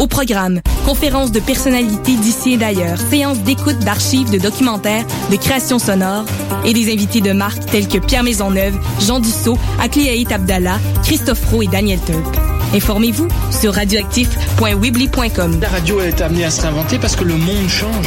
Au programme, conférences de personnalités d'ici et d'ailleurs, séances d'écoute d'archives, de documentaires, de créations sonores et des invités de marque tels que Pierre Maisonneuve, Jean Dussault, Akliaït Abdallah, Christophe Roux et Daniel Turp. Informez-vous sur radioactif.weebly.com. La radio est amenée à se réinventer parce que le monde change.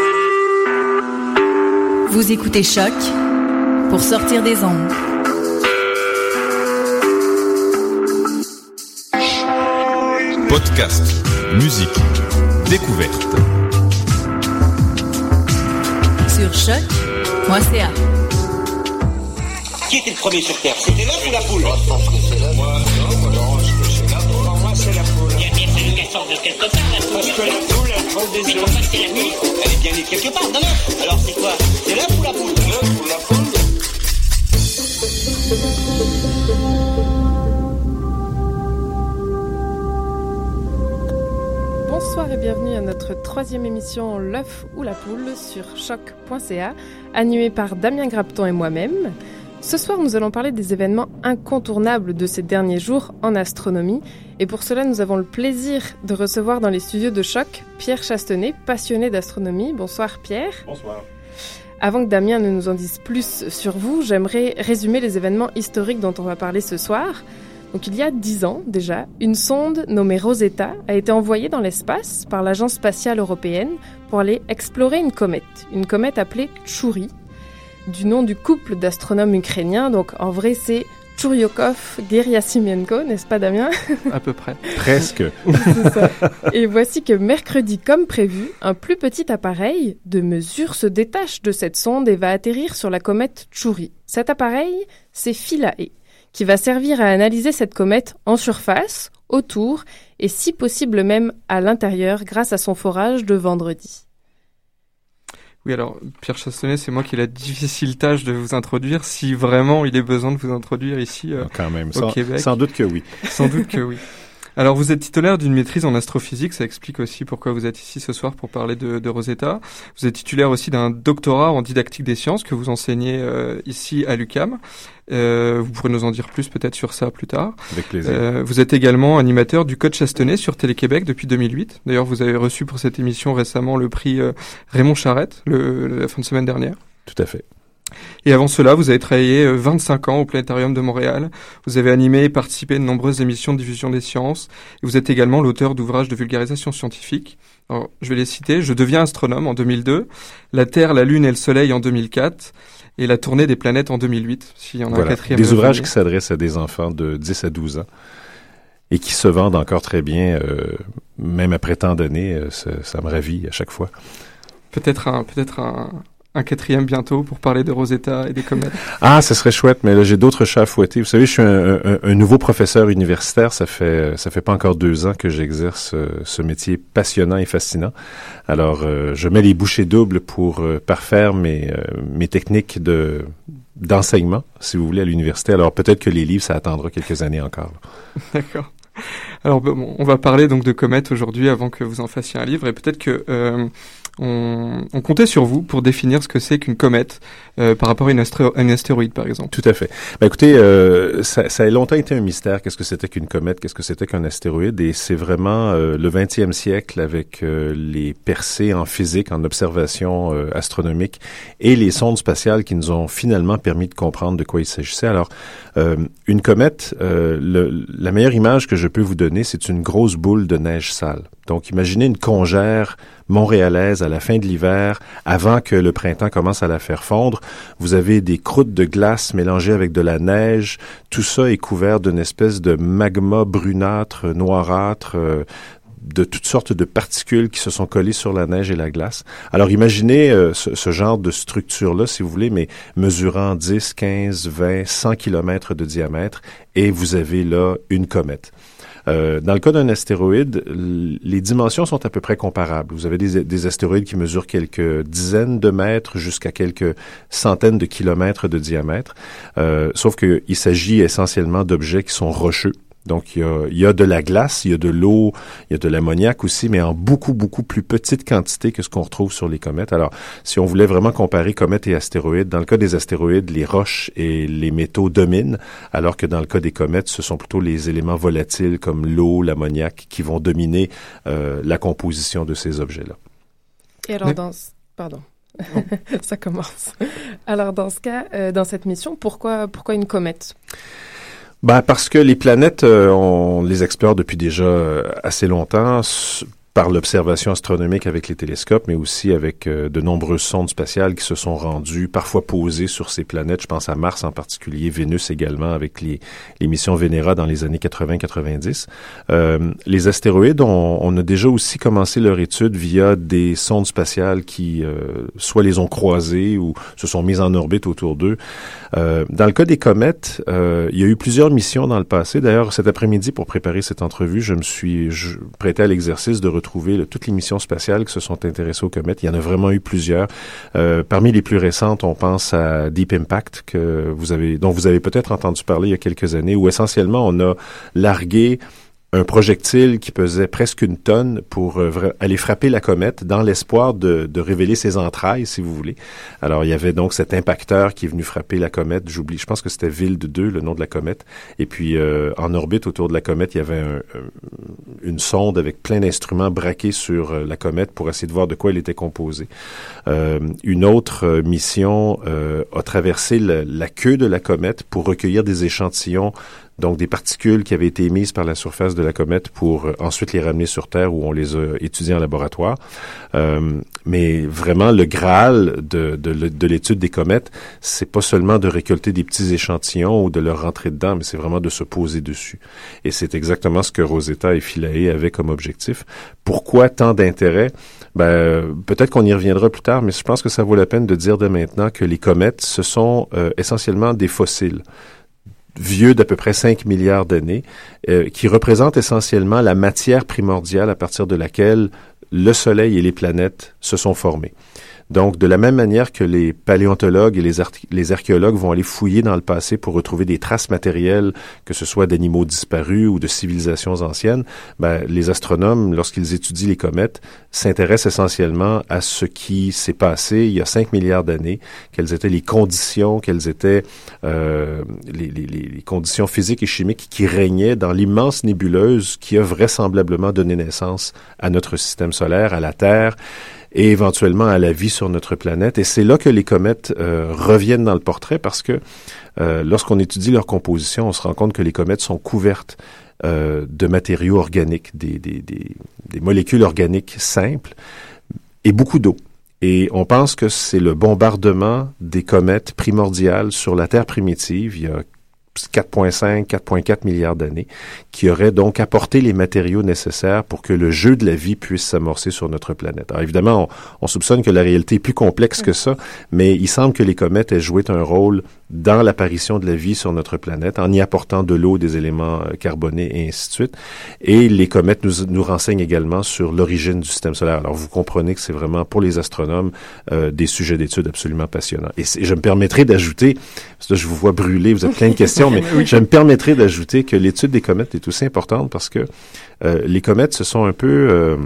Vous écoutez Choc pour sortir des ondes. Podcast, musique, découverte. Sur choc.ca. Qui était le premier sur Terre? C'était l'œuf ou la poule? Moi, je pense que c'est l'œuf. Bien fallu qu'elle sorte de quelque part, la poule. Parce que la poule, elle prend des œufs. Mais c'est la poule Elle est bien née quelque part, d'un œuf. Alors, c'est quoi? C'est l'œuf ou la poule L'œuf ou la poule Bonsoir et bienvenue à notre troisième émission L'œuf ou la poule sur choc.ca, animée par Damien Grapton et moi-même. Ce soir, nous allons parler des événements incontournables de ces derniers jours en astronomie. Et pour cela, nous avons le plaisir de recevoir dans les studios de choc Pierre Chastenay, passionné d'astronomie. Bonsoir Pierre. Bonsoir. Avant que Damien ne nous en dise plus sur vous, j'aimerais résumer les événements historiques dont on va parler ce soir. Donc il y a dix ans déjà, une sonde nommée Rosetta a été envoyée dans l'espace par l'Agence spatiale européenne pour aller explorer une comète, une comète appelée Tchouri, du nom du couple d'astronomes ukrainiens. Donc en vrai c'est Churyukov Geryasimenko, n'est-ce pas Damien? À peu près. Presque. ça. Et voici que mercredi, comme prévu, un plus petit appareil de mesure se détache de cette sonde et va atterrir sur la comète Tchouri. Cet appareil, c'est Philae qui va servir à analyser cette comète en surface, autour et si possible même à l'intérieur grâce à son forage de vendredi. Oui, alors Pierre Chastenay, c'est moi qui ai la difficile tâche de vous introduire, si vraiment il est besoin de vous introduire ici euh, Quand même, au sans, Québec. sans doute que oui. Sans doute que oui. Alors vous êtes titulaire d'une maîtrise en astrophysique, ça explique aussi pourquoi vous êtes ici ce soir pour parler de, de Rosetta. Vous êtes titulaire aussi d'un doctorat en didactique des sciences que vous enseignez euh, ici à l'UCAM. Euh, vous pourrez nous en dire plus peut-être sur ça plus tard. Avec plaisir. Euh, vous êtes également animateur du Code Chastenay sur Télé-Québec depuis 2008. D'ailleurs, vous avez reçu pour cette émission récemment le prix Raymond Charette le, la fin de semaine dernière. Tout à fait. Et avant cela, vous avez travaillé euh, 25 ans au Planétarium de Montréal. Vous avez animé et participé à de nombreuses émissions de diffusion des sciences. Et vous êtes également l'auteur d'ouvrages de vulgarisation scientifique. Alors, je vais les citer. Je deviens astronome en 2002, La Terre, la Lune et le Soleil en 2004 et La tournée des planètes en 2008. S'il y en a un Voilà. quatrième. Des ouvrages qui s'adressent à des enfants de 10 à 12 ans et qui se vendent encore très bien, euh, même après tant d'années. euh, ça, ça me ravit à chaque fois. Peut-être un, peut-être un, un quatrième bientôt pour parler de Rosetta et des comètes. Ah, ça serait chouette, mais là, j'ai d'autres chats à fouetter. Vous savez, je suis un, un- un nouveau professeur universitaire. Ça fait, ça fait pas encore deux ans que j'exerce euh, ce métier passionnant et fascinant. Alors, euh, je mets les bouchées doubles pour euh, parfaire mes, euh, mes techniques de d'enseignement, si vous voulez, à l'université. Alors, peut-être que les livres, ça attendra quelques années encore. D'accord. Alors bon, on va parler donc de comètes aujourd'hui avant que vous en fassiez un livre et peut-être que euh, on, on comptait sur vous pour définir ce que c'est qu'une comète euh, par rapport à une, astéroïde par exemple. Tout à fait. Ben, écoutez, euh, ça, ça a longtemps été un mystère. Qu'est-ce que c'était qu'une comète Qu'est-ce que c'était qu'un astéroïde Et c'est vraiment euh, le 20e siècle avec euh, les percées en physique, en observation euh, astronomique et les sondes spatiales qui nous ont finalement permis de comprendre de quoi il s'agissait. Alors, Euh, une comète, euh, le, la meilleure image que je peux vous donner, c'est une grosse boule de neige sale. Donc, imaginez une congère montréalaise à la fin de l'hiver, avant que le printemps commence à la faire fondre. Vous avez des croûtes de glace mélangées avec de la neige. Tout ça est couvert d'une espèce de magma brunâtre, noirâtre, euh, de toutes sortes de particules qui se sont collées sur la neige et la glace. Alors imaginez euh, ce, ce, genre de structure-là, si vous voulez, mais mesurant 10, 15, 20, 100 kilomètres de diamètre, et vous avez là une comète. Euh, dans le cas d'un astéroïde, les dimensions sont à peu près comparables. Vous avez des, des astéroïdes qui mesurent quelques dizaines de mètres jusqu'à quelques centaines de kilomètres de diamètre, euh, sauf qu'il s'agit essentiellement d'objets qui sont rocheux donc, il y, a, il y, a, de la glace, il y a de l'eau, il y a de l'ammoniac aussi, mais en beaucoup, beaucoup plus petite quantité que ce qu'on retrouve sur les comètes. Alors, si on voulait vraiment comparer comètes et astéroïdes, dans le cas des astéroïdes, les roches et les métaux dominent, alors que dans le cas des comètes, ce sont plutôt les éléments volatiles comme l'eau, l'ammoniac qui vont dominer euh, la composition de ces objets-là. Et alors, dans... Pardon. Ça commence. Alors, dans ce cas, euh, dans cette mission, pourquoi, pourquoi une comète? Ben parce que les planètes, euh, on les explore depuis déjà euh, assez longtemps par l'observation astronomique avec les télescopes, mais aussi avec euh, de nombreuses sondes spatiales qui se sont rendues, parfois posées sur ces planètes. Je pense à Mars en particulier, Vénus également, avec les, missions Vénéra dans les années 80-90. Euh, les astéroïdes, on, a déjà aussi commencé leur étude via des sondes spatiales qui euh, soit les ont croisées ou se sont mises en orbite autour d'eux. Dans le cas des comètes, il y a eu plusieurs missions dans le passé. D'ailleurs, cet après-midi, pour préparer cette entrevue, je me suis prêté à l'exercice de retrouver là, toutes les missions spatiales qui se sont intéressées aux comètes. Il y en a vraiment eu plusieurs. Euh, parmi les plus récentes, on pense à Deep Impact que vous avez, dont vous avez peut-être entendu parler il y a quelques années, où essentiellement on a largué un projectile qui pesait presque une tonne pour euh, aller frapper la comète dans l'espoir de, révéler ses entrailles, si vous voulez. Alors, il y avait donc cet impacteur qui est venu frapper la comète. J'oublie, je pense que c'était Ville de 2, le nom de la comète. Et puis, euh, en orbite autour de la comète, il y avait un, une sonde avec plein d'instruments braqués sur euh, la comète pour essayer de voir de quoi elle était composée. Euh, une autre euh, mission a traversé la queue de la comète pour recueillir des échantillons donc des particules qui avaient été émises par la surface de la comète pour euh, ensuite les ramener sur Terre où on les a étudiées en laboratoire. Euh, mais vraiment, le Graal de, de, de l'étude des comètes, c'est pas seulement de récolter des petits échantillons ou de leur rentrer dedans, mais c'est vraiment de se poser dessus. Et c'est exactement ce que Rosetta et Philae avaient comme objectif. Pourquoi tant d'intérêt? Ben, peut-être qu'on y reviendra plus tard, mais je pense que ça vaut la peine de dire de maintenant que les comètes, ce sont euh, essentiellement des fossiles vieux d'à peu près 5 milliards d'années, euh, qui représente essentiellement la matière primordiale à partir de laquelle le Soleil et les planètes se sont formés. Donc, de la même manière que les paléontologues et les, archéologues vont aller fouiller dans le passé pour retrouver des traces matérielles, que ce soit d'animaux disparus ou de civilisations anciennes, ben, les astronomes, lorsqu'ils étudient les comètes, s'intéressent essentiellement à ce qui s'est passé il y a 5 milliards d'années, quelles étaient les conditions, quelles étaient euh, les, les, les, conditions physiques et chimiques qui régnaient dans l'immense nébuleuse qui a vraisemblablement donné naissance à notre système solaire, à la Terre et éventuellement à la vie sur notre planète. Et c'est là que les comètes euh, reviennent dans le portrait parce que euh, lorsqu'on étudie leur composition, on se rend compte que les comètes sont couvertes euh, de matériaux organiques, des, des, des, des, molécules organiques simples et beaucoup d'eau. Et on pense que c'est le bombardement des comètes primordiales sur la Terre primitive il y a 4,5, 4,4 milliards d'années, qui aurait donc apporté les matériaux nécessaires pour que le jeu de la vie puisse s'amorcer sur notre planète. Alors évidemment, on, on, soupçonne que la réalité est plus complexe que ça, mais il semble que les comètes aient joué un rôle dans l'apparition de la vie sur notre planète en y apportant de l'eau, des éléments euh, carbonés et ainsi de suite. Et les comètes nous, nous renseignent également sur l'origine du système solaire. Alors vous comprenez que c'est vraiment pour les astronomes euh, des sujets d'études absolument passionnants. Et, et je me permettrai d'ajouter, parce que je vous vois brûler, vous avez plein de questions, mais je me permettrai d'ajouter que l'étude des comètes est aussi importante parce que euh, les comètes, ce sont un peu... Euh,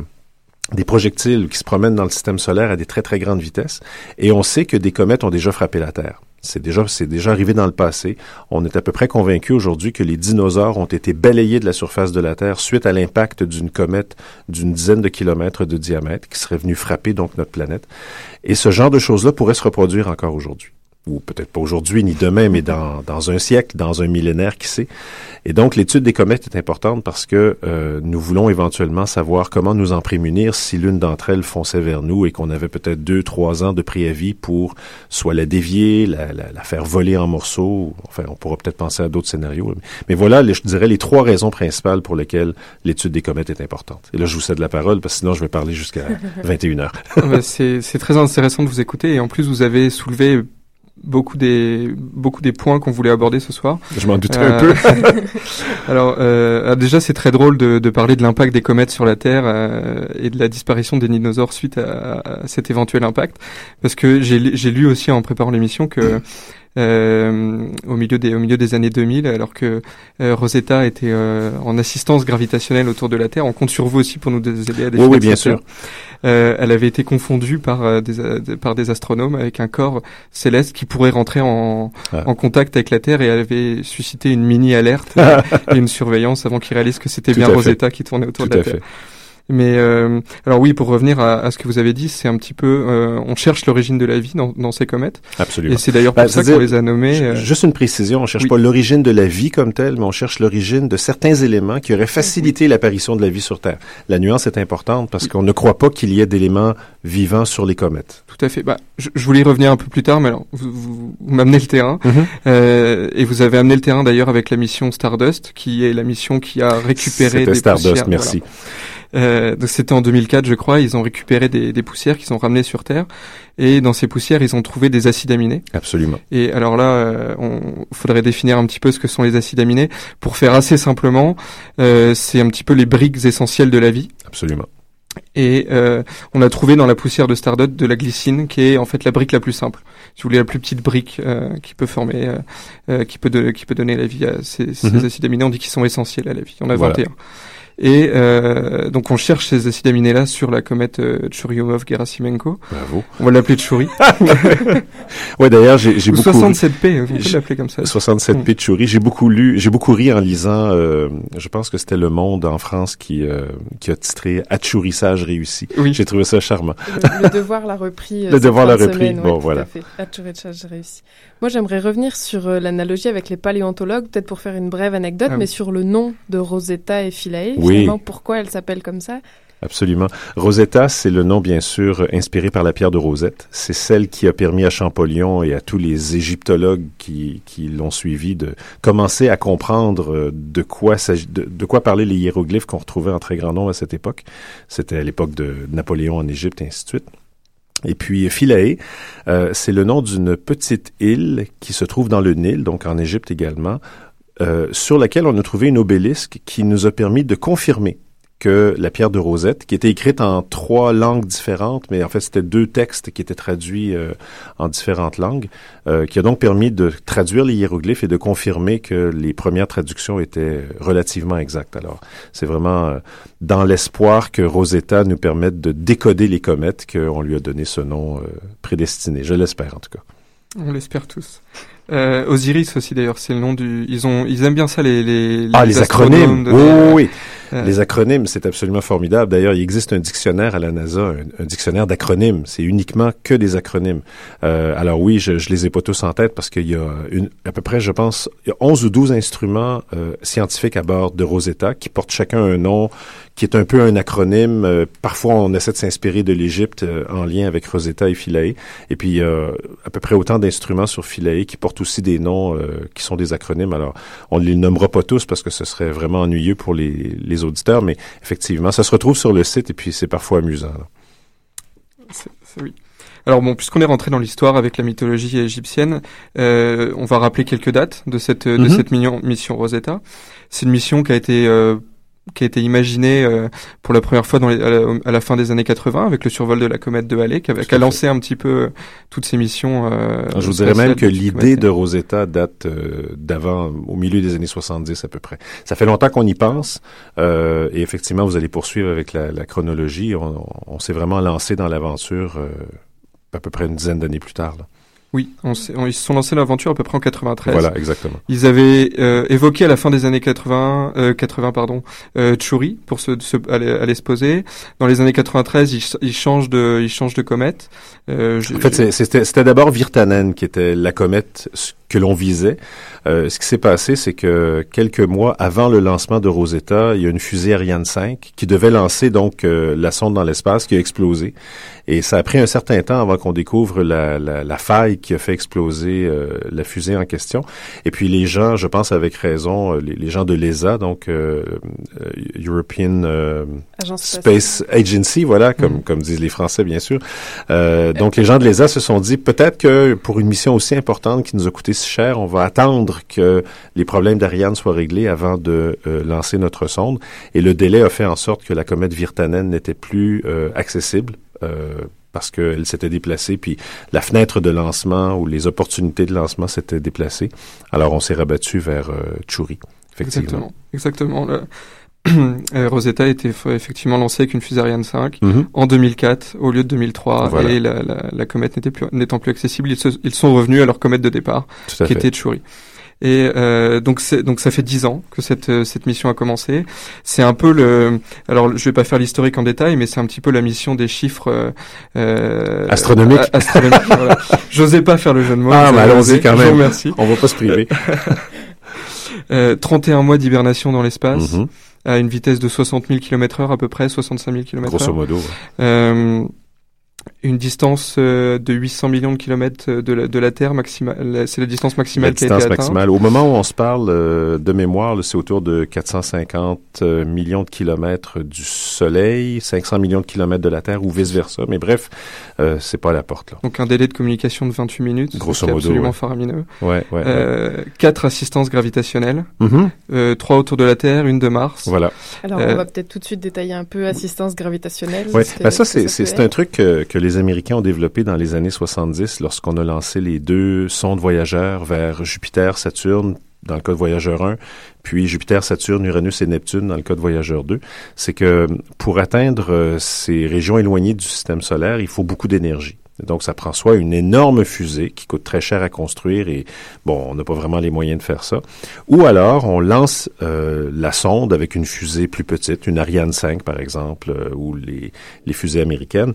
des projectiles qui se promènent dans le système solaire à des très très grandes vitesses et on sait que des comètes ont déjà frappé la Terre. C'est déjà, c'est déjà arrivé dans le passé. On est à peu près convaincu aujourd'hui que les dinosaures ont été balayés de la surface de la Terre suite à l'impact d'une comète d'une dizaine de kilomètres de diamètre qui serait venue frapper donc notre planète. Et ce genre de choses-là pourrait se reproduire encore aujourd'hui. Ou peut-être pas aujourd'hui ni demain, mais dans, dans un siècle, dans un millénaire, qui sait. Et donc, l'étude des comètes est importante parce que euh, nous voulons éventuellement savoir comment nous en prémunir si l'une d'entre elles fonçait vers nous et qu'on avait peut-être deux, trois ans de préavis pour soit la dévier, la, la, la faire voler en morceaux. Enfin, on pourra peut-être penser à d'autres scénarios. Mais voilà, je dirais, les trois raisons principales pour lesquelles l'étude des comètes est importante. Et là, je vous cède la parole parce que sinon, je vais parler jusqu'à 21 heures. C'est très intéressant de vous écouter et en plus, vous avez soulevé beaucoup des beaucoup des points qu'on voulait aborder ce soir. Je m'en doutais un peu. alors euh, déjà c'est très drôle de, de parler de l'impact des comètes sur la Terre euh, et de la disparition des dinosaures suite à, à cet éventuel impact parce que j'ai j'ai lu aussi en préparant l'émission que euh, au milieu des au milieu des années 2000 alors que euh, Rosetta était euh, en assistance gravitationnelle autour de la Terre on compte sur vous aussi pour nous aider à définir oui, oui bien sûr euh, elle avait été confondue par euh, des, par des astronomes avec un corps céleste qui pourrait rentrer en, Ah. en contact avec la Terre et elle avait suscité une mini alerte et une surveillance avant qu'ils réalisent que c'était bien fait. Rosetta qui tournait autour tout de la à Terre. fait Mais euh, alors oui, pour revenir à, à ce que vous avez dit, c'est un petit peu, euh, on cherche l'origine de la vie dans, dans ces comètes, absolument et c'est d'ailleurs Bah, pour ça c'est-à-dire, qu'on les a nommés. euh, Juste une précision, on cherche oui. pas l'origine de la vie comme telle, mais on cherche l'origine de certains éléments qui auraient facilité l'apparition de la vie sur Terre. La nuance est importante parce qu'on ne croit pas qu'il y ait d'éléments vivants sur les comètes. Tout à fait. Bah, je, je voulais y revenir un peu plus tard, mais alors vous, vous, vous m'amenez le terrain, Mhm. euh, et vous avez amené le terrain d'ailleurs avec la mission Stardust, qui est la mission qui a récupéré C'était des Stardust, poussières. merci. Voilà. Euh, donc c'était en 2004, je crois. Ils ont récupéré des, des poussières qu'ils ont ramenées sur Terre, et dans ces poussières, ils ont trouvé des acides aminés. Absolument. Et alors là, euh, on faudrait définir un petit peu ce que sont les acides aminés. Pour faire assez simplement, euh, c'est un petit peu les briques essentielles de la vie. Absolument. Et euh, on a trouvé dans la poussière de Stardust de la glycine, qui est en fait la brique la plus simple. Si vous voulez, la plus petite brique euh, qui peut former, euh, euh, qui peut de- qui peut donner la vie à ces, ces Mhm. acides aminés. On dit qu'ils sont essentiels à la vie. On a Voilà. 21. Et euh, donc on cherche ces acides aminés là sur la comète euh, Churyumov-Gerasimenko. Bravo. On va l'appeler Chury. Ouais, d'ailleurs, j'ai j'ai Ou beaucoup 67P, on peut j'ai- l'appeler comme ça. 67 Mm. Pichuri. J'ai beaucoup lu, j'ai beaucoup ri en lisant. euh, je pense que c'était Le Monde en France qui euh, qui a titré Atchourissage réussi. Oui. J'ai trouvé ça charmant. Le, le devoir l'a repris. euh, Le devoir l'a repris, semaine, bon, ouais, voilà. j'ai réussi. Moi, j'aimerais revenir sur euh, l'analogie avec les paléontologues, peut-être pour faire une brève anecdote, Ah oui. mais sur le nom de Rosetta et Philae. Oui. Finalement, pourquoi elle s'appelle comme ça Absolument. Rosetta, c'est le nom, bien sûr, inspiré par la pierre de Rosette. C'est celle qui a permis à Champollion et à tous les égyptologues qui, qui l'ont suivi de commencer à comprendre euh, de quoi, de, de quoi parlaient les hiéroglyphes qu'on retrouvait en très grand nombre à cette époque. C'était à l'époque de Napoléon en Égypte et ainsi de suite. Et puis Philae, euh, c'est le nom d'une petite île qui se trouve dans le Nil, donc en Égypte également, euh, sur laquelle on a trouvé une obélisque qui nous a permis de confirmer que la pierre de Rosette, qui était écrite en trois langues différentes, mais en fait c'était deux textes qui étaient traduits euh, en différentes langues, euh, qui a donc permis de traduire les hiéroglyphes et de confirmer que les premières traductions étaient relativement exactes. Alors c'est vraiment euh, dans l'espoir que Rosetta nous permette de décoder les comètes qu'on lui a donné ce nom euh, prédestiné. Je l'espère en tout cas. On l'espère tous. Euh, Osiris aussi d'ailleurs, c'est le nom du. Ils ont, ils aiment bien ça les les. Ah, les acronymes! de- Oui, oui. Les acronymes, c'est absolument formidable. D'ailleurs, il existe un dictionnaire à la NASA, un, dictionnaire d'acronymes. C'est uniquement que des acronymes. Euh, alors oui, je, je les ai pas tous en tête parce qu'il y a une, à peu près, je pense, il y a 11 ou 12 instruments euh, scientifiques à bord de Rosetta qui portent chacun un nom qui est un peu un acronyme. Euh, parfois, on essaie de s'inspirer de l'Égypte euh, en lien avec Rosetta et Philae. Et puis, il y a à peu près autant d'instruments sur Philae qui portent aussi des noms euh, qui sont des acronymes. Alors, on ne les nommera pas tous parce que ce serait vraiment ennuyeux pour les, les auditeurs, mais effectivement, ça se retrouve sur le site et puis c'est parfois amusant. oui. Alors bon, puisqu'on est rentré dans l'histoire avec la mythologie égyptienne, euh, on va rappeler quelques dates de cette de Mhm. cette mission, mission Rosetta. C'est une mission qui a été euh, qui a été imaginée euh, pour la première fois dans les- à, la, à la fin des années 80 avec le survol de la comète de Halley, qui, Tout qui a lancé un petit peu euh, toutes ces missions. Euh, Je vous dirais même que l'idée de Rosetta date d'avant, au milieu des années 70 à peu près. Ça fait longtemps qu'on y pense euh, et effectivement, vous allez poursuivre avec la, la chronologie. On, on s'est vraiment lancé dans l'aventure euh, à peu près une dizaine d'années plus tard. là. Oui, on on- ils se sont lancés l'aventure à peu près en 93. Voilà, exactement. Ils avaient euh, évoqué à la fin des années 80, euh, 80 pardon, euh, Tchouri pour se, se aller, aller se poser. Dans les années 93, ils, ils changent de, ils changent de comète. Euh, En fait, c'était d'abord Virtanen qui était la comète que l'on visait. Euh, ce qui s'est passé, c'est que quelques mois avant le lancement de Rosetta, il y a une fusée Ariane 5 qui devait lancer donc euh, la sonde dans l'espace qui a explosé. Et ça a pris un certain temps avant qu'on découvre la, la, la faille qui a fait exploser euh, la fusée en question. Et puis les gens, je pense avec raison, euh, les, les gens de l'ESA, donc euh, euh, European. Space Agency, voilà, comme, Mhm. comme disent les Français, bien sûr. Euh, donc, les gens de l'ESA se sont dit, peut-être que pour une mission aussi importante qui nous a coûté on va attendre que les problèmes d'Ariane soient réglés avant de euh, lancer notre sonde. Et le délai a fait en sorte que la comète Virtanen n'était plus euh, accessible. euh, parce qu'elle s'était déplacée, puis la fenêtre de lancement ou les opportunités de lancement s'étaient déplacées. Alors, on s'est rabattu vers Tchouri, effectivement. Exactement. Exactement. Rosetta a été effectivement lancé avec une fusée Ariane 5 Mhm. en 2004 au lieu de 2003 Voilà. et la, la, la comète n'était plus n'étant plus accessible, ils, se- ils sont revenus à leur comète de départ qui fait. était Tchouri. Et euh, donc donc ça fait dix ans que cette euh, cette mission a commencé. C'est un peu le alors je vais pas faire l'historique en détail, mais c'est un petit peu la mission des chiffres euh, euh, Astronomiques. a- astronomiques. voilà. J'osais pas faire le jeu de mots. Ah, mais allons-y quand Je vous même. remercie. On va pas se priver. Euh, 31 mois d'hibernation dans l'espace Mhm. À une vitesse de 60 000 km heure à peu près, 65 000 km Grosso modo. ouais. Euh, une distance euh, de 800 millions de kilomètres de la, de la Terre maximale. C'est la distance La maximale qui a été distance atteinte. maximale. Au moment où on se parle euh, de mémoire, c'est autour de 450 euh, millions de kilomètres du Soleil, 500 millions de kilomètres de la Terre ou vice-versa. Mais bref, euh, c'est pas à la porte. Là. Donc un délai de communication de 28 minutes, Grosso ce qui est modo, absolument ouais. faramineux. Ouais, ouais. ouais. Euh, quatre assistances gravitationnelles, euh, trois autour de la Terre, une de Mars. Voilà. Alors, Euh, on va peut-être tout de suite détailler un peu assistance gravitationnelle. Ouais. Ben, ça, c'est un truc que, que les Américains ont développé dans les années 70 lorsqu'on a lancé les deux sondes voyageurs vers Jupiter, Saturne, dans le cas de Voyageur 1, puis Jupiter, Saturne, Uranus et Neptune dans le cas de Voyageur 2. C'est que pour atteindre euh, ces régions éloignées du système solaire, il faut beaucoup d'énergie. Donc, ça prend soit une énorme fusée qui coûte très cher à construire et, bon, on n'a pas vraiment les moyens de faire ça, ou alors on lance euh, la sonde avec une fusée plus petite, une Ariane 5 par exemple, euh, ou les, les fusées américaines,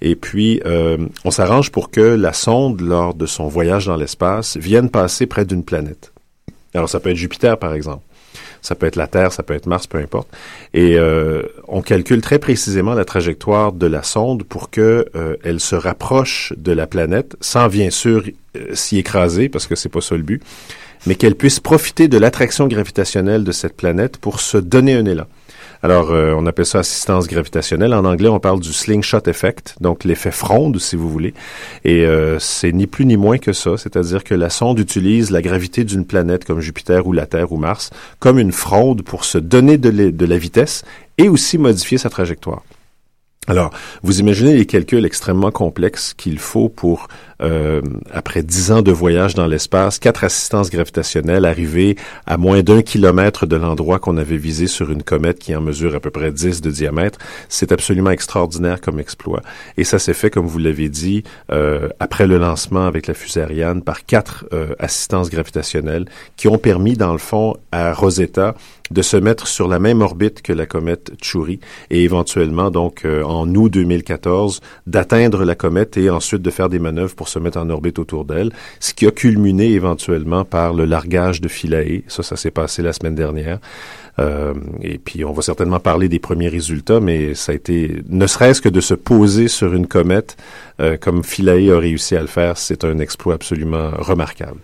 et puis euh, on s'arrange pour que la sonde, lors de son voyage dans l'espace, vienne passer près d'une planète. Alors, ça peut être Jupiter, par exemple. Ça peut être la Terre, ça peut être Mars, peu importe. Et euh, on calcule très précisément la trajectoire de la sonde pour que euh, elle se rapproche de la planète, sans bien sûr euh, s'y écraser, parce que c'est pas ça le but, mais qu'elle puisse profiter de l'attraction gravitationnelle de cette planète pour se donner un élan. Alors, euh, on appelle ça assistance gravitationnelle. En anglais, on parle du slingshot effect, donc l'effet fronde, si vous voulez. Et euh, c'est ni plus ni moins que ça, c'est-à-dire que la sonde utilise la gravité d'une planète comme Jupiter ou la Terre ou Mars comme une fronde pour se donner de, la- de la vitesse et aussi modifier sa trajectoire. Alors, vous imaginez les calculs extrêmement complexes qu'il faut pour, euh, après dix ans de voyage dans l'espace, quatre assistances gravitationnelles, arriver à moins d'un kilomètre de l'endroit qu'on avait visé sur une comète qui en mesure à peu près 10 de diamètre. C'est absolument extraordinaire comme exploit. Et ça s'est fait, comme vous l'avez dit, euh, après le lancement avec la fusée Ariane par quatre euh, assistances gravitationnelles qui ont permis, dans le fond, à Rosetta de se mettre sur la même orbite que la comète Chury et éventuellement, donc, euh, en août 2014, d'atteindre la comète et ensuite de faire des manœuvres pour se mettre en orbite autour d'elle, ce qui a culminé éventuellement par le largage de Philae. Ça, ça s'est passé la semaine dernière. Euh, et puis, on va certainement parler des premiers résultats, mais ça a été, ne serait-ce que de se poser sur une comète, euh, comme Philae a réussi à le faire, c'est un exploit absolument remarquable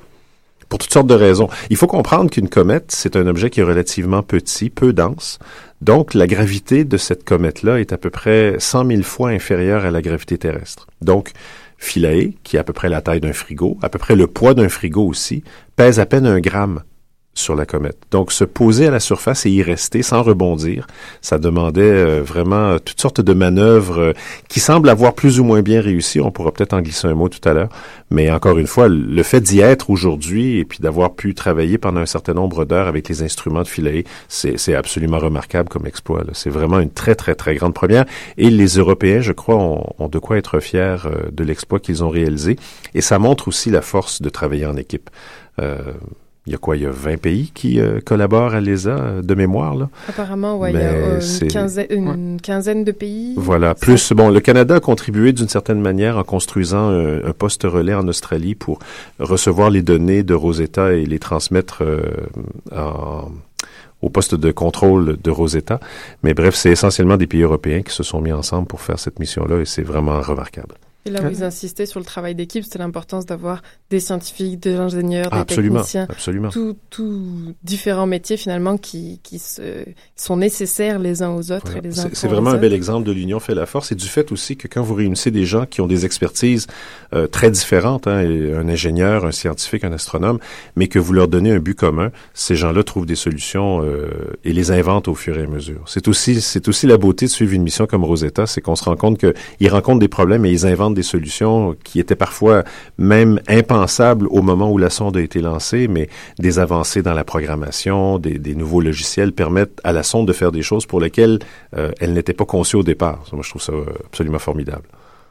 pour toutes sortes de raisons. Il faut comprendre qu'une comète, c'est un objet qui est relativement petit, peu dense. Donc, la gravité de cette comète-là est à peu près 100 000 fois inférieure à la gravité terrestre. Donc, Philae, qui est à peu près la taille d'un frigo, à peu près le poids d'un frigo aussi, pèse à peine un gramme sur la comète. Donc, se poser à la surface et y rester sans rebondir, ça demandait euh, vraiment toutes sortes de manœuvres euh, qui semblent avoir plus ou moins bien réussi. On pourra peut-être en glisser un mot tout à l'heure. Mais encore une fois, le fait d'y être aujourd'hui et puis d'avoir pu travailler pendant un certain nombre d'heures avec les instruments de Philae, c'est absolument remarquable comme exploit. C'est vraiment une très, très, très grande première. Et les Européens, je crois, ont, de quoi être fiers euh, de l'exploit qu'ils ont réalisé. Et ça montre aussi la force de travailler en équipe. Euh, il y a quoi? Il y a 20 pays qui euh, collaborent à l'ESA euh, de mémoire, là. Apparemment, ouais, il y a euh, une, quinzaine, une quinzaine, de pays. Voilà. Plus, bon, le Canada a contribué d'une certaine manière en construisant un, un, poste relais en Australie pour recevoir les données de Rosetta et les transmettre en au poste de contrôle de Rosetta. Mais bref, c'est essentiellement des pays européens qui se sont mis ensemble pour faire cette mission-là et c'est vraiment remarquable. Et là où ils insistaient sur le travail d'équipe, c'était l'importance d'avoir des scientifiques, des ingénieurs, des absolument, techniciens, absolument. Tous tout différents métiers finalement qui, qui se, sont nécessaires les uns aux autres voilà. et les uns C'est vraiment un bel exemple de l'union fait la force et du fait aussi que quand vous réunissez des gens qui ont des expertises euh, très différentes, hein, un ingénieur, un scientifique, un astronome, mais que vous leur donnez un but commun, ces gens-là trouvent des solutions euh, et les inventent au fur et à mesure. C'est aussi c'est aussi la beauté de suivre une mission comme Rosetta, c'est qu'on se rend compte qu'ils rencontrent des problèmes et ils inventent des solutions qui étaient parfois même impensables au moment où la sonde a été lancée, mais des avancées dans la programmation, des, nouveaux logiciels permettent à la sonde de faire des choses pour lesquelles euh, elle n'était pas conçue au départ. Moi, je trouve ça absolument formidable.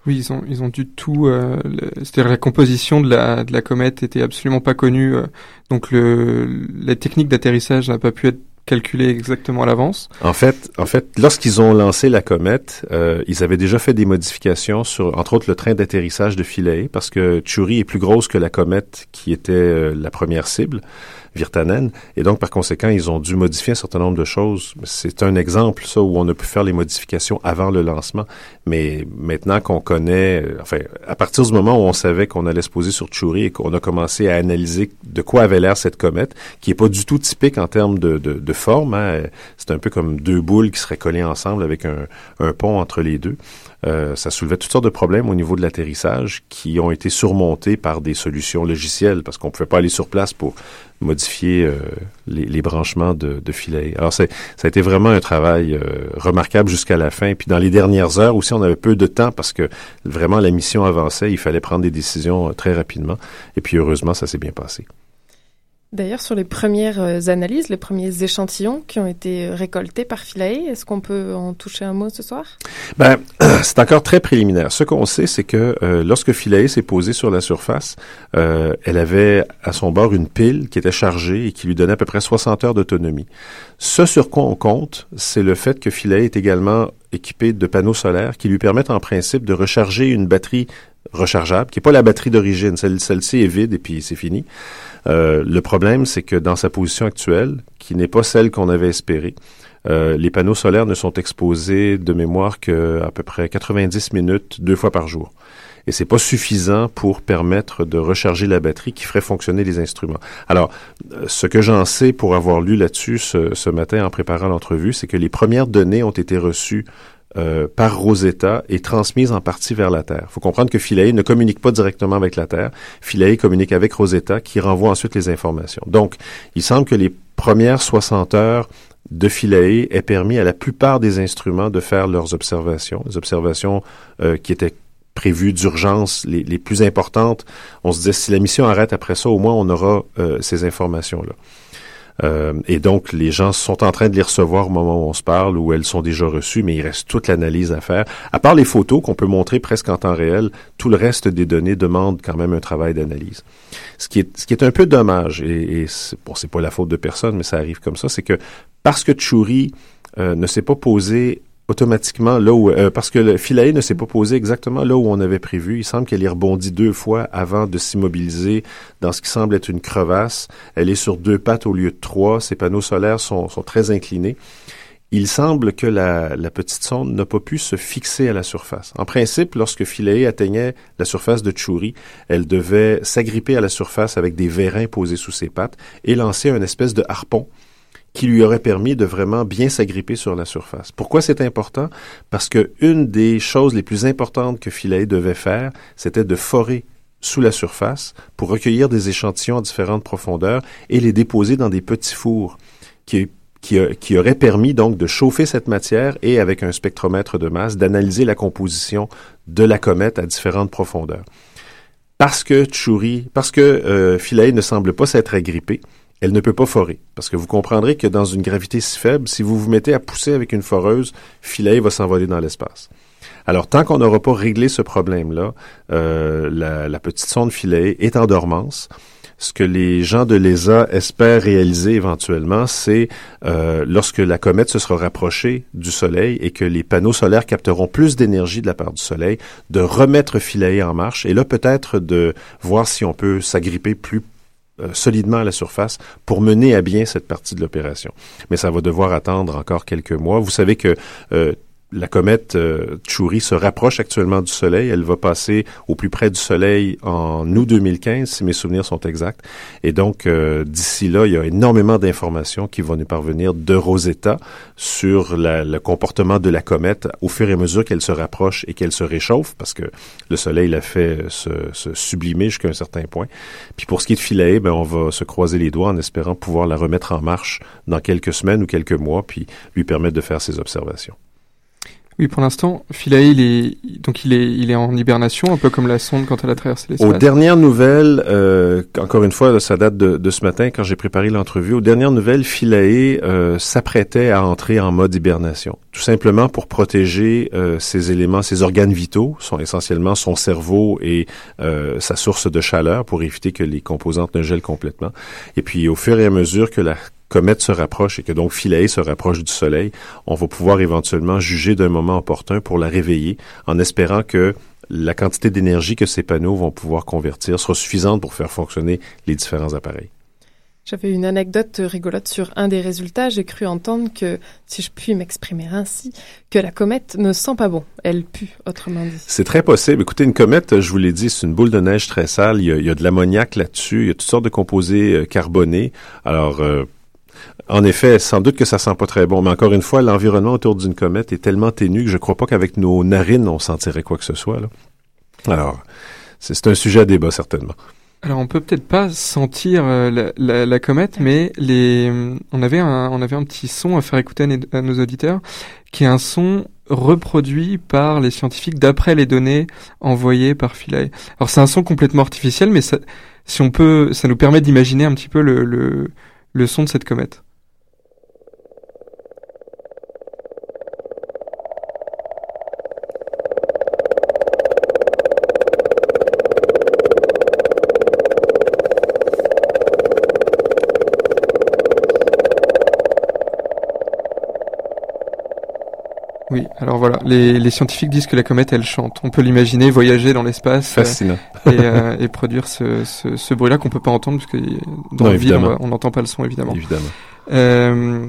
Oui, ils ont ils du tout. Euh, C'est-à-dire la composition de la comète était absolument pas connue. Euh, donc la technique d'atterrissage n'a pas pu être calculé exactement l'avance. En fait, en fait, lorsqu'ils ont lancé la comète, euh, ils avaient déjà fait des modifications sur, entre autres, le train d'atterrissage de Philae, parce que Chury est plus grosse que la comète qui était euh, la première cible. Virtanen. Et donc, par conséquent, ils ont dû modifier un certain nombre de choses. C'est un exemple, ça, où on a pu faire les modifications avant le lancement. Mais maintenant qu'on connaît, enfin, à partir du moment où on savait qu'on allait se poser sur Chury et qu'on a commencé à analyser de quoi avait l'air cette comète, qui est pas du tout typique en termes de, forme, hein. c'est un peu comme deux boules qui seraient collées ensemble avec un, pont entre les deux. Euh, ça soulevait toutes sortes de problèmes au niveau de l'atterrissage qui ont été surmontés par des solutions logicielles parce qu'on pouvait pas aller sur place pour modifier euh, les, branchements de, de filets. Alors ça a été vraiment un travail euh, remarquable jusqu'à la fin. Puis dans les dernières heures aussi, on avait peu de temps parce que vraiment la mission avançait. Il fallait prendre des décisions très rapidement. Et puis heureusement, ça s'est bien passé. D'ailleurs, sur les premières analyses, les premiers échantillons qui ont été récoltés par Philae, est-ce qu'on peut en toucher un mot ce soir? Ben, c'est encore très préliminaire. Ce qu'on sait, c'est que euh, lorsque Philae s'est posée sur la surface, euh, elle avait à son bord une pile qui était chargée et qui lui donnait à peu près 60 heures d'autonomie. Ce sur quoi on compte, c'est le fait que Philae est également équipé de panneaux solaires qui lui permettent en principe de recharger une batterie rechargeable, qui n'est pas la batterie d'origine. Celle, celle-ci est vide et puis c'est fini. Euh, le problème, c'est que dans sa position actuelle, qui n'est pas celle qu'on avait espérée, euh, les panneaux solaires ne sont exposés de mémoire qu'à peu près 90 minutes, deux fois par jour. Et c'est pas suffisant pour permettre de recharger la batterie qui ferait fonctionner les instruments. Alors, ce que j'en sais pour avoir lu là-dessus ce matin en préparant l'entrevue, c'est que les premières données ont été reçues euh, par Rosetta et transmise en partie vers la Terre. Il faut comprendre que Philae ne communique pas directement avec la Terre. Philae communique avec Rosetta qui renvoie ensuite les informations. Donc, il semble que les premières 60 heures de Philae aient permis à la plupart des instruments de faire leurs observations, les observations euh, qui étaient prévues d'urgence, les, les, plus importantes. On se disait, si la mission arrête après ça, au moins on aura euh, ces informations-là. Euh, et donc, les gens sont en train de les recevoir au moment où on se parle, ou elles sont déjà reçues, mais il reste toute l'analyse à faire. À part les photos qu'on peut montrer presque en temps réel, tout le reste des données demande quand même un travail d'analyse. Ce qui est, ce qui est un peu dommage, et, et bon, c'est pas la faute de personne, mais ça arrive comme ça, c'est que parce que Tchouri euh, ne s'est pas posé automatiquement là où euh, parce que le Philae ne s'est pas posé exactement là où on avait prévu. Il semble qu'elle y rebondit deux fois avant de s'immobiliser dans ce qui semble être une crevasse. Elle est sur deux pattes au lieu de trois. Ses panneaux solaires sont, sont très inclinés. Il semble que la, la petite sonde n'a pas pu se fixer à la surface. En principe, lorsque Philae atteignait la surface de Tchouri, elle devait s'agripper à la surface avec des vérins posés sous ses pattes et lancer un espèce de harpon qui lui aurait permis de vraiment bien s'agripper sur la surface. Pourquoi c'est important? Parce que une des choses les plus importantes que Philae devait faire, c'était de forer sous la surface pour recueillir des échantillons à différentes profondeurs et les déposer dans des petits fours qui, qui, qui auraient permis donc de chauffer cette matière et avec un spectromètre de masse d'analyser la composition de la comète à différentes profondeurs. Parce que Tchouri, parce que euh, Philae ne semble pas s'être agrippée, elle ne peut pas forer. Parce que vous comprendrez que dans une gravité si faible, si vous vous mettez à pousser avec une foreuse, Philae va s'envoler dans l'espace. Alors, tant qu'on n'aura pas réglé ce problème-là, euh, la, la, petite sonde Philae est en dormance. Ce que les gens de l'ESA espèrent réaliser éventuellement, c'est euh, lorsque la comète se sera rapprochée du Soleil et que les panneaux solaires capteront plus d'énergie de la part du Soleil, de remettre Philae en marche et là peut-être de voir si on peut s'agripper plus euh, solidement à la surface pour mener à bien cette partie de l'opération. Mais ça va devoir attendre encore quelques mois. Vous savez que euh, la comète euh, Tchouri se rapproche actuellement du Soleil. Elle va passer au plus près du Soleil en août 2015, si mes souvenirs sont exacts. Et donc, euh, d'ici là, il y a énormément d'informations qui vont nous parvenir de Rosetta sur le comportement de la comète au fur et à mesure qu'elle se rapproche et qu'elle se réchauffe, parce que le Soleil l'a fait se, se sublimer jusqu'à un certain point. Puis pour ce qui est de Philae, ben, on va se croiser les doigts en espérant pouvoir la remettre en marche dans quelques semaines ou quelques mois, puis lui permettre de faire ses observations. Oui, pour l'instant, Philae, il est donc il est il est en hibernation, un peu comme la sonde quand elle a traversé l'espace. Aux dernières nouvelles, euh, encore une fois, ça date de, de ce matin quand j'ai préparé l'entrevue. Aux dernières nouvelles, Philae euh, s'apprêtait à entrer en mode hibernation, tout simplement pour protéger euh, ses éléments, ses organes vitaux, sont essentiellement son cerveau et euh, sa source de chaleur, pour éviter que les composantes ne gèlent complètement. Et puis, au fur et à mesure que la comète se rapproche et que donc Philae se rapproche du Soleil, on va pouvoir éventuellement juger d'un moment opportun pour la réveiller en espérant que la quantité d'énergie que ces panneaux vont pouvoir convertir sera suffisante pour faire fonctionner les différents appareils. J'avais une anecdote rigolote sur un des résultats. J'ai cru entendre que, si je puis m'exprimer ainsi, que la comète ne sent pas bon. Elle pue, autrement dit. C'est très possible. Écoutez, une comète, je vous l'ai dit, c'est une boule de neige très sale. Il y a, il y a de l'ammoniac là-dessus. Il y a toutes sortes de composés euh, carbonés. Alors, euh, en effet, sans doute que ça sent pas très bon, mais encore une fois, l'environnement autour d'une comète est tellement ténu que je crois pas qu'avec nos narines on sentirait quoi que ce soit. Alors, c'est un sujet à débat certainement. Alors on peut peut-être pas sentir euh, la, comète, mais on avait un, on avait un petit son à faire écouter à, nos auditeurs, qui est un son reproduit par les scientifiques d'après les données envoyées par Philae. Alors c'est un son complètement artificiel, mais ça, si on peut, ça nous permet d'imaginer un petit peu le, le son de cette comète. Oui, alors voilà, les, scientifiques disent que la comète, elle chante. On peut l'imaginer voyager dans l'espace. Euh, et, euh, et, produire ce, ce, ce bruit-là qu'on peut pas entendre parce que dans non, la ville, on n'entend pas le son évidemment. Évidemment. Euh,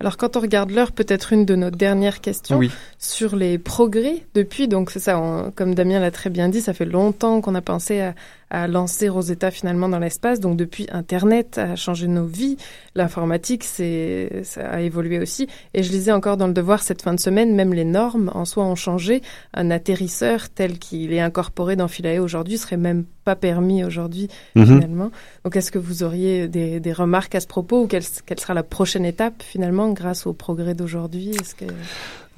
alors quand on regarde l'heure, peut-être une de nos dernières questions oui. Sur les progrès depuis. Donc c'est ça, on, comme Damien l'a très bien dit, ça fait longtemps qu'on a pensé à, à lancer Rosetta finalement dans l'espace. Donc depuis Internet a changé nos vies, l'informatique c'est ça a évolué aussi. Et je lisais encore dans le Devoir cette fin de semaine, même les normes en soi ont changé. Un atterrisseur tel qu'il est incorporé dans Philae aujourd'hui serait même pas permis aujourd'hui Mhm. finalement. Donc est-ce que vous auriez des, des, remarques à ce propos ou quelle, quelle sera la prochaine étape finalement grâce au progrès d'aujourd'hui? Que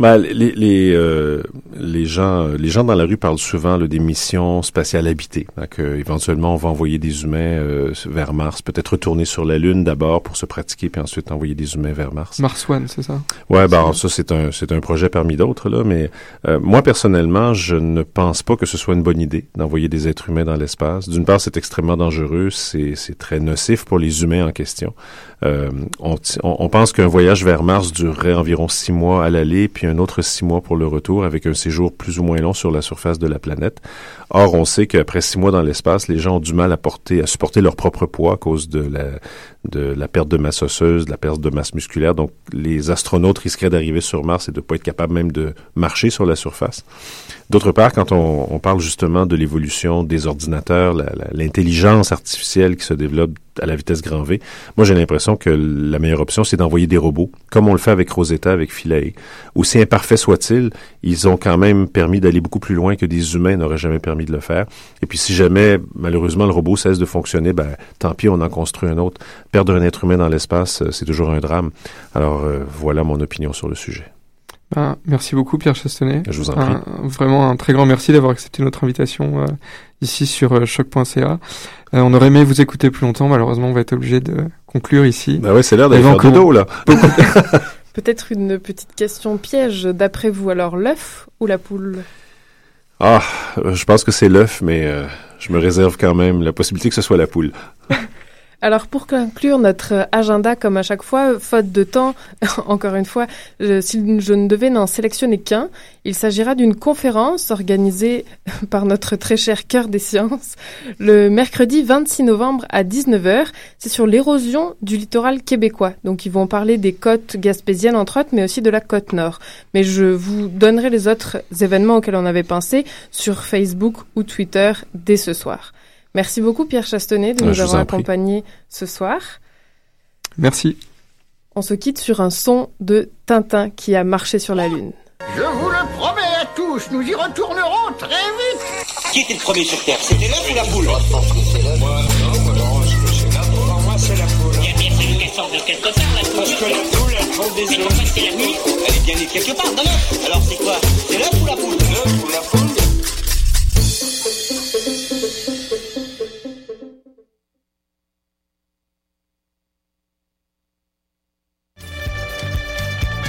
ben, les les, euh, les gens les gens dans la rue parlent souvent là, des missions spatiales habitées. Donc, euh, éventuellement, on va envoyer des humains euh, vers Mars, peut-être retourner sur la Lune d'abord pour se pratiquer, puis ensuite envoyer des humains vers Mars. Mars One, c'est ça? Ouais, ben alors, ça c'est un c'est un projet parmi d'autres là, mais euh, moi personnellement, je ne pense pas que ce soit une bonne idée d'envoyer des êtres humains dans l'espace. D'une part, c'est extrêmement dangereux, c'est c'est très nocif pour les humains en question. Euh, on, on, pense qu'un voyage vers Mars durerait environ six mois à l'aller, puis un autre six mois pour le retour, avec un séjour plus ou moins long sur la surface de la planète. Or, on sait qu'après six mois dans l'espace, les gens ont du mal à porter, à supporter leur propre poids à cause de la, de la perte de masse osseuse, de la perte de masse musculaire. Donc, les astronautes risqueraient d'arriver sur Mars et de ne pas être capables même de marcher sur la surface. D'autre part, quand on, on parle justement de l'évolution des ordinateurs, l'intelligence artificielle qui se développe à la vitesse grand V, moi j'ai l'impression que la meilleure option, c'est d'envoyer des robots, comme on le fait avec Rosetta, avec Philae. Aussi imparfaits soient-ils, ils ont quand même permis d'aller beaucoup plus loin que des humains n'auraient jamais permis de le faire. Et puis si jamais, malheureusement, le robot cesse de fonctionner, ben tant pis, on en construit un autre. Perdre un être humain dans l'espace, euh, c'est toujours un drame. Alors euh, voilà mon opinion sur le sujet. Ben, merci beaucoup Pierre Chastonnet. Je vous en prie. vraiment un très grand merci d'avoir accepté notre invitation euh, ici sur euh, choc.ca. Euh, on aurait aimé vous écouter plus longtemps, malheureusement on va être obligé de conclure ici. Bah ouais, c'est l'heure d'aller faire du dos là. Peut-être une petite question piège. D'après vous, alors l'œuf ou la poule? Ah, je pense que c'est l'œuf, mais je me réserve quand même la possibilité que ce soit la poule. Alors pour conclure notre agenda comme à chaque fois, faute de temps, encore une fois, si je ne devais n'en sélectionner qu'un, il s'agira d'une conférence organisée par notre très cher cœur des sciences le mercredi 26 novembre à 19h. C'est sur l'érosion du littoral québécois. Donc ils vont parler des côtes gaspésiennes entre autres, mais aussi de la côte nord. Mais je vous donnerai les autres événements auxquels on avait pensé sur Facebook ou Twitter dès ce soir. Merci beaucoup Pierre Chastonnet de nous avoir accompagnés ce soir. Merci. On se quitte sur un son de Tintin qui a marché sur la Lune. Je vous le promets à tous, nous y retournerons très vite. Qui était le premier sur Terre? C'était l'œuf ou la poule Moi, je pense que c'est l'œuf. Moi, non, moi, je pense que c'est la poule. Moi, c'est la poule. Il y a bien fallu qu'elle sorte de quelque part, la poule. Parce que la poule, elle prend des œufs. Mais pourquoi c'est la nuit Elle est bien née quelque part, dans l'œuf. Alors c'est quoi? C'est l'œuf ou la poule